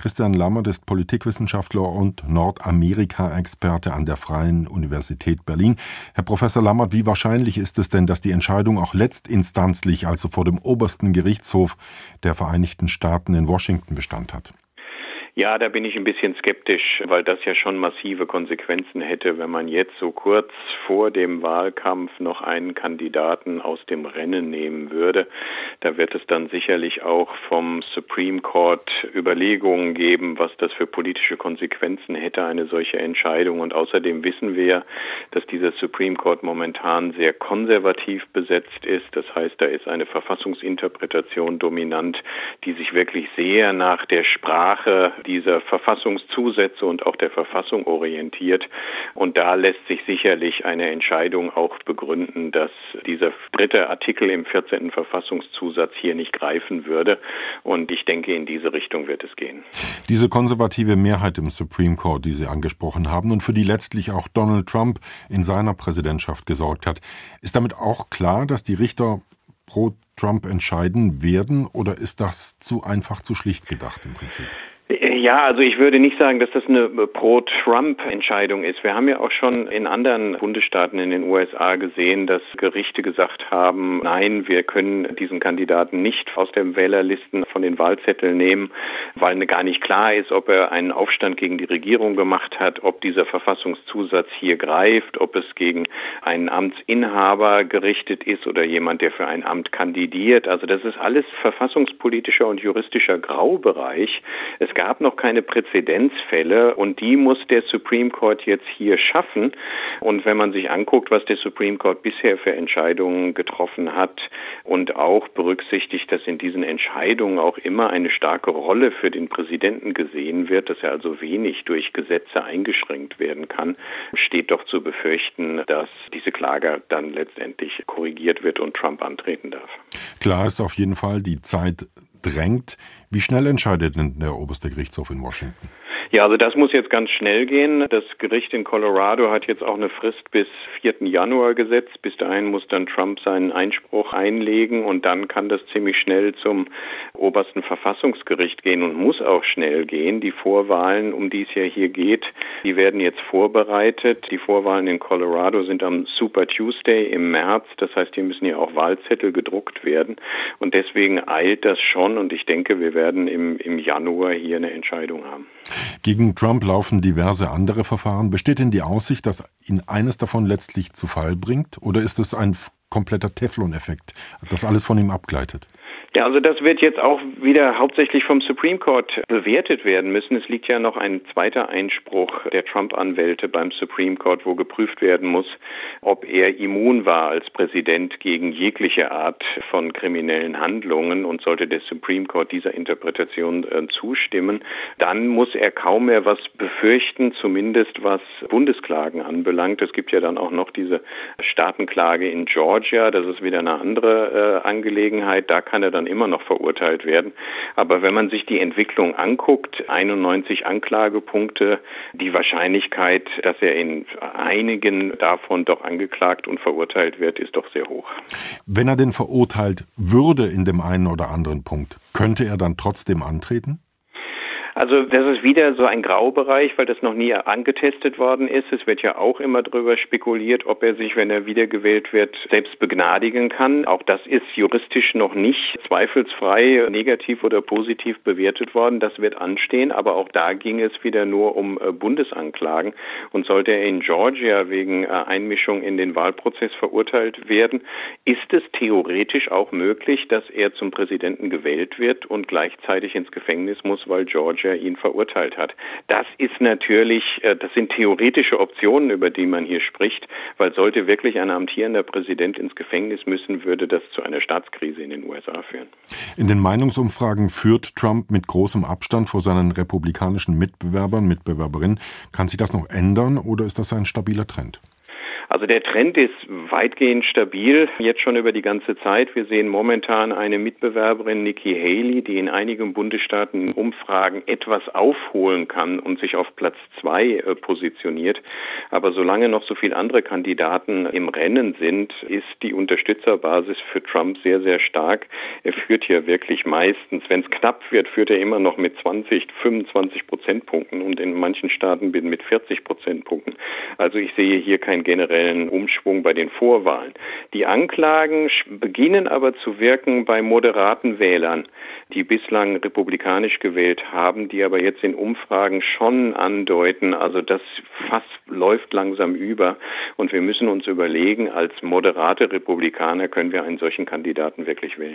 Christian Lammert ist Politikwissenschaftler und Nordamerika-Experte an der Freien Universität Berlin. Herr Professor Lammert, wie wahrscheinlich ist es denn, dass die Entscheidung auch letztinstanzlich, also vor dem obersten Gerichtshof der Vereinigten Staaten in Washington Bestand hat? Ja, da bin ich ein bisschen skeptisch, weil das ja schon massive Konsequenzen hätte, wenn man jetzt so kurz vor dem Wahlkampf noch einen Kandidaten aus dem Rennen nehmen würde. Da wird es dann sicherlich auch vom Supreme Court Überlegungen geben, was das für politische Konsequenzen hätte, eine solche Entscheidung. Und außerdem wissen wir, dass dieser Supreme Court momentan sehr konservativ besetzt ist. Das heißt, da ist eine Verfassungsinterpretation dominant, die sich wirklich sehr nach der Sprache dieser Verfassungszusätze und auch der Verfassung orientiert. Und da lässt sich sicherlich eine Entscheidung auch begründen, dass dieser dritte Artikel im 14. Verfassungszusatz hier nicht greifen würde. Und ich denke, in diese Richtung wird es gehen. Diese konservative Mehrheit im Supreme Court, die Sie angesprochen haben und für die letztlich auch Donald Trump in seiner Präsidentschaft gesorgt hat, ist damit auch klar, dass die Richter pro Trump entscheiden werden oder ist das zu einfach, zu schlicht gedacht im Prinzip? Ja, also ich würde nicht sagen, dass das eine Pro-Trump-Entscheidung ist. Wir haben ja auch schon in anderen Bundesstaaten in den USA gesehen, dass Gerichte gesagt haben, nein, wir können diesen Kandidaten nicht aus den Wählerlisten von den Wahlzetteln nehmen, weil gar nicht klar ist, ob er einen Aufstand gegen die Regierung gemacht hat, ob dieser Verfassungszusatz hier greift, ob es gegen einen Amtsinhaber gerichtet ist oder jemand, der für ein Amt kandidiert. Also das ist alles verfassungspolitischer und juristischer Graubereich. Es gab noch keine Präzedenzfälle und die muss der Supreme Court jetzt hier schaffen. Und wenn man sich anguckt, was der Supreme Court bisher für Entscheidungen getroffen hat und auch berücksichtigt, dass in diesen Entscheidungen auch immer eine starke Rolle für den Präsidenten gesehen wird, dass er also wenig durch Gesetze eingeschränkt werden kann, steht doch zu befürchten, dass diese Klage dann letztendlich korrigiert wird und Trump antreten darf. Klar ist auf jeden Fall, die Zeit drängt. Wie schnell entscheidet denn der oberste Gerichtshof in Washington? Ja, also das muss jetzt ganz schnell gehen. Das Gericht in Colorado hat jetzt auch eine Frist bis 4. Januar gesetzt. Bis dahin muss dann Trump seinen Einspruch einlegen und dann kann das ziemlich schnell zum obersten Verfassungsgericht gehen und muss auch schnell gehen. Die Vorwahlen, um die es ja hier geht, die werden jetzt vorbereitet. Die Vorwahlen in Colorado sind am Super Tuesday im März. Das heißt, hier müssen ja auch Wahlzettel gedruckt werden. Und deswegen eilt das schon und ich denke, wir werden im, im Januar hier eine Entscheidung haben. Gegen Trump laufen diverse andere Verfahren. Besteht denn die Aussicht, dass ihn eines davon letztlich zu Fall bringt? Oder ist es ein kompletter Teflon-Effekt, das alles von ihm abgleitet? Ja, also das wird jetzt auch wieder hauptsächlich vom Supreme Court bewertet werden müssen. Es liegt ja noch ein zweiter Einspruch der Trump-Anwälte beim Supreme Court, wo geprüft werden muss, ob er immun war als Präsident gegen jegliche Art von kriminellen Handlungen. Und sollte der Supreme Court dieser Interpretation äh, zustimmen, dann muss er kaum mehr was befürchten, zumindest was Bundesklagen anbelangt. Es gibt ja dann auch noch diese Staatenklage in Georgia. Das ist wieder eine andere äh, Angelegenheit. Da kann er dann immer noch verurteilt werden. Aber wenn man sich die Entwicklung anguckt, 91 Anklagepunkte, die Wahrscheinlichkeit, dass er in einigen davon doch angeklagt und verurteilt wird, ist doch sehr hoch. Wenn er denn verurteilt würde in dem einen oder anderen Punkt, könnte er dann trotzdem antreten? Also das ist wieder so ein Graubereich, weil das noch nie angetestet worden ist. Es wird ja auch immer darüber spekuliert, ob er sich, wenn er wiedergewählt wird, selbst begnadigen kann. Auch das ist juristisch noch nicht zweifelsfrei negativ oder positiv bewertet worden. Das wird anstehen, aber auch da ging es wieder nur um äh, Bundesanklagen. Und sollte er in Georgia wegen äh, Einmischung in den Wahlprozess verurteilt werden, ist es theoretisch auch möglich, dass er zum Präsidenten gewählt wird und gleichzeitig ins Gefängnis muss, weil Georgia Richter ihn verurteilt hat. Das ist natürlich, äh, das sind theoretische Optionen, über die man hier spricht, weil sollte wirklich ein amtierender Präsident ins Gefängnis müssen, würde das zu einer Staatskrise in den USA führen. In den Meinungsumfragen führt Trump mit großem Abstand vor seinen republikanischen Mitbewerbern, Mitbewerberinnen. Kann sich das noch ändern oder ist das ein stabiler Trend? Also der Trend ist weitgehend stabil, jetzt schon über die ganze Zeit. Wir sehen momentan eine Mitbewerberin, Nikki Haley, die in einigen Bundesstaaten Umfragen etwas aufholen kann und sich auf Platz zwei äh, positioniert. Aber solange noch so viele andere Kandidaten im Rennen sind, ist die Unterstützerbasis für Trump sehr, sehr stark. Er führt hier wirklich meistens, wenn es knapp wird, führt er immer noch mit 20, 25 Prozentpunkten und in manchen Staaten mit 40 Prozentpunkten. Also ich sehe hier keinen generellen Umschwung bei den Vorwahlen. Die Anklagen beginnen aber zu wirken bei moderaten Wählern, die bislang republikanisch gewählt haben, die aber jetzt in Umfragen schon andeuten, also das Fass läuft langsam über und wir müssen uns überlegen, als moderate Republikaner können wir einen solchen Kandidaten wirklich wählen.